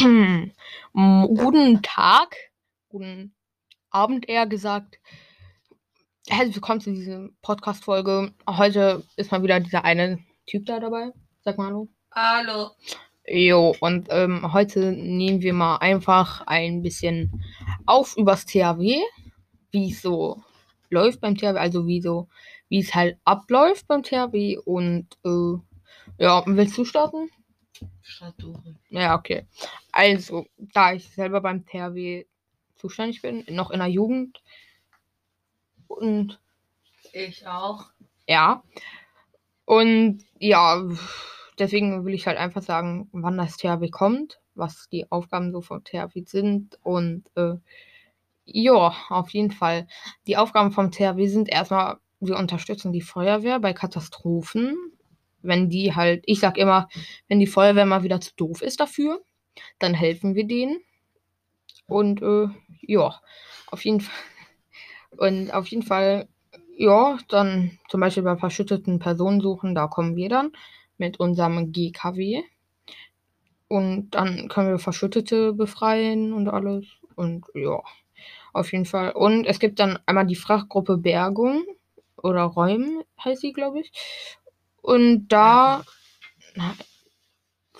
guten Tag, guten Abend eher gesagt. Herzlich willkommen zu dieser Podcast-Folge. Heute ist mal wieder dieser eine Typ da dabei. Sag mal hallo. Hallo. Jo, und ähm, heute nehmen wir mal einfach ein bisschen auf übers THW, wie es so läuft beim THW, also wie so, wie es halt abläuft beim THW und äh, ja, willst du starten? Du. Ja, okay. Also, da ich selber beim THW zuständig bin, noch in der Jugend und Ich auch. ja. Und ja, deswegen will ich halt einfach sagen, wann das THW kommt, was die Aufgaben so vom THW sind und äh, ja, auf jeden Fall. Die Aufgaben vom THW sind erstmal, wir unterstützen die Feuerwehr bei Katastrophen. Wenn die halt, ich sag immer, wenn die Feuerwehr mal wieder zu doof ist dafür, dann helfen wir denen. Und äh, ja, auf jeden Fall. Und auf jeden Fall, ja, dann zum Beispiel bei verschütteten Personensuchen, da kommen wir dann mit unserem GKW. Und dann können wir Verschüttete befreien und alles. Und ja, auf jeden Fall. Und es gibt dann einmal die Fachgruppe Bergung oder Räumen, heißt sie, glaube ich. Und da. Na,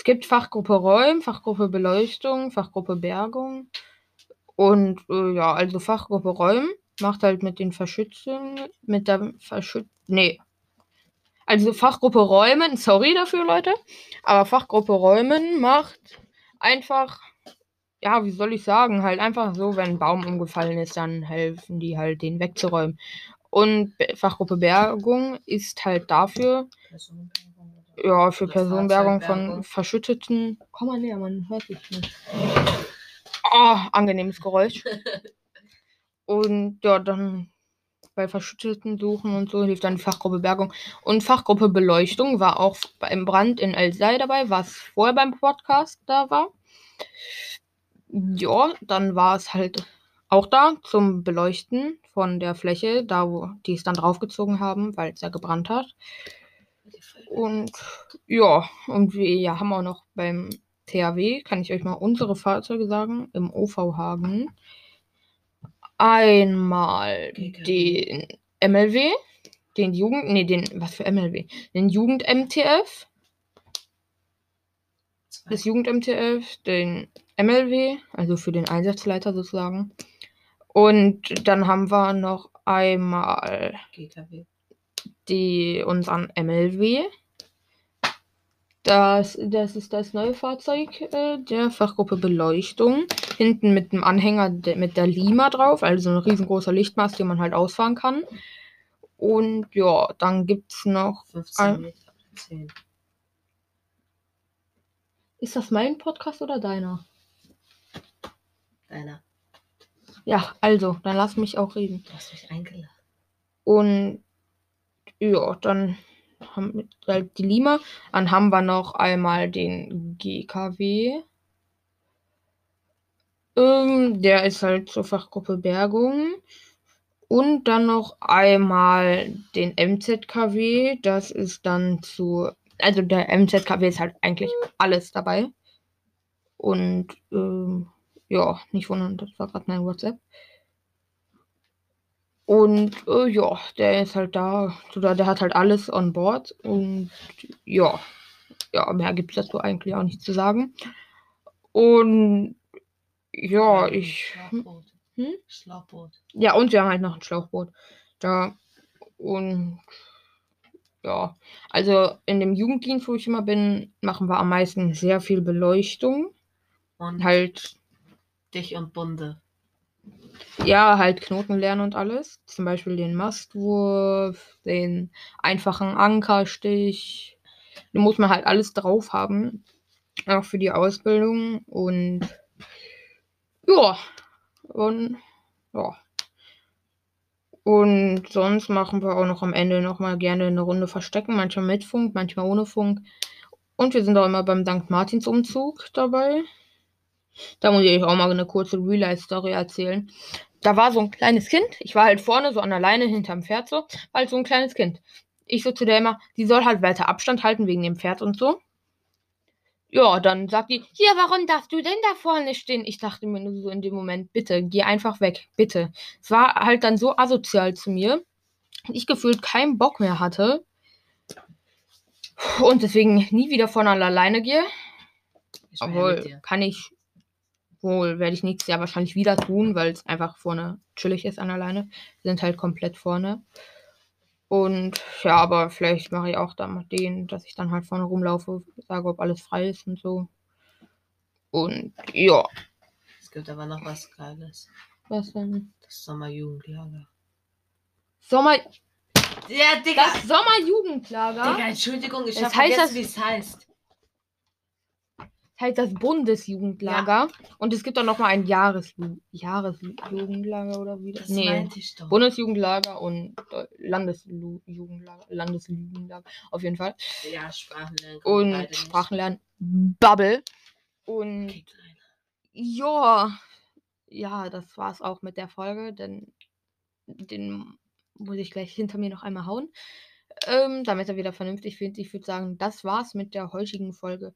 es gibt Fachgruppe Räumen, Fachgruppe Beleuchtung, Fachgruppe Bergung. Und äh, ja, also Fachgruppe Räumen macht halt mit den Verschützungen, mit der Verschütt. Nee. Also Fachgruppe Räumen, sorry dafür, Leute. Aber Fachgruppe Räumen macht einfach, ja, wie soll ich sagen, halt einfach so, wenn ein Baum umgefallen ist, dann helfen die halt, den wegzuräumen. Und Fachgruppe Bergung ist halt dafür, ja, für Personenbergung von Fahrzeugbergung. Verschütteten. Komm mal näher, man hört dich nicht. Oh, angenehmes Geräusch. Und ja, dann bei Verschütteten suchen und so hilft dann die Fachgruppe Bergung. Und Fachgruppe Beleuchtung war auch beim Brand in Elsei dabei, was vorher beim Podcast da war. Ja, dann war es halt auch da zum Beleuchten von der Fläche, da wo die es dann draufgezogen haben, weil es ja gebrannt hat. Und ja, und wir ja, haben auch noch beim THW, kann ich euch mal unsere Fahrzeuge sagen, im OV Hagen. Einmal den MLW, den Jugend, nee, den, was für MLW? Den Jugend-MTF, das Jugend-MTF, den MLW, also für den Einsatzleiter sozusagen. Und dann haben wir noch einmal GKW. die unseren MLW. Das, das ist das neue Fahrzeug äh, der Fachgruppe Beleuchtung. Hinten mit dem Anhänger de, mit der Lima drauf, also ein riesengroßer Lichtmast, den man halt ausfahren kann. Und ja, dann gibt es noch. 15 Ein- Meter. 10. Ist das mein Podcast oder deiner? Deiner. Ja, also, dann lass mich auch reden. Du hast mich eingeladen. Und ja, dann haben wir halt die Lima. Dann haben wir noch einmal den GKW. Ähm, der ist halt zur Fachgruppe Bergung. Und dann noch einmal den MZKW. Das ist dann zu. Also der MZKW ist halt eigentlich alles dabei. Und ähm, ja, nicht wundern, das war gerade mein WhatsApp. Und äh, ja, der ist halt da, oder der hat halt alles on board. Und ja, ja, mehr gibt es dazu eigentlich auch nicht zu sagen. Und ja, ich. Schlauchboot. Hm? Schlauchboot. Ja, und wir haben halt noch ein Schlauchboot. Da. Und ja, also in dem Jugenddienst, wo ich immer bin, machen wir am meisten sehr viel Beleuchtung. Und Halt, dich und Bunde. ja, halt Knoten lernen und alles. Zum Beispiel den Mastwurf, den einfachen Ankerstich. Da muss man halt alles drauf haben. Auch für die Ausbildung. Und ja. Und ja. Und sonst machen wir auch noch am Ende nochmal gerne eine Runde verstecken. Manchmal mit Funk, manchmal ohne Funk. Und wir sind auch immer beim St. Martins Umzug dabei. Da muss ich euch auch mal eine kurze Real-Life-Story erzählen. Da war so ein kleines Kind. Ich war halt vorne so an der Leine hinterm Pferd so. War halt so ein kleines Kind. Ich so zu der immer, die soll halt weiter Abstand halten wegen dem Pferd und so. ja, dann sagt die, ja, warum darfst du denn da vorne stehen? Ich dachte mir nur so in dem Moment, bitte, geh einfach weg, bitte. Es war halt dann so asozial zu mir, ich gefühlt keinen Bock mehr hatte und deswegen nie wieder vorne alleine gehe. Ich war ja Obwohl, kann ich wohl, werde ich nächstes Jahr wahrscheinlich wieder tun, weil es einfach vorne chillig ist an alleine. Wir sind halt komplett vorne. Und ja, aber vielleicht mache ich auch dann mal den, dass ich dann halt vorne rumlaufe, sage, ob alles frei ist und so. Und ja, Es gibt aber noch was Geiles. was denn? Das Sommerjugendlager. Sommer, Ja, Digga. das Sommerjugendlager Digga, Entschuldigung, ich Es hab heißt vergessen, das- wie es heißt. Heißt das Bundesjugendlager. Und es gibt auch noch mal ein Jahresjugendlager oder wie das? Das meinte ich doch. Bundesjugendlager und Landesjugendlager, Landesjugendlager, auf jeden Fall. ja, Sprachenlernen. Und. Sprachenlernen, Bubble. Und ja, ja, das war's auch mit der Folge, denn den muss ich gleich hinter mir noch einmal hauen. Ähm, damit er wieder vernünftig findet. Ich würde sagen, das war's mit der heutigen Folge.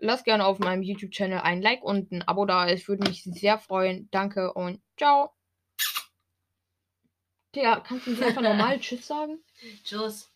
Lasst gerne auf meinem YouTube-Channel ein Like und ein Abo da. Es würde mich sehr freuen. Danke und ciao. Digga, kannst du nicht einfach normal Tschüss sagen? Tschüss.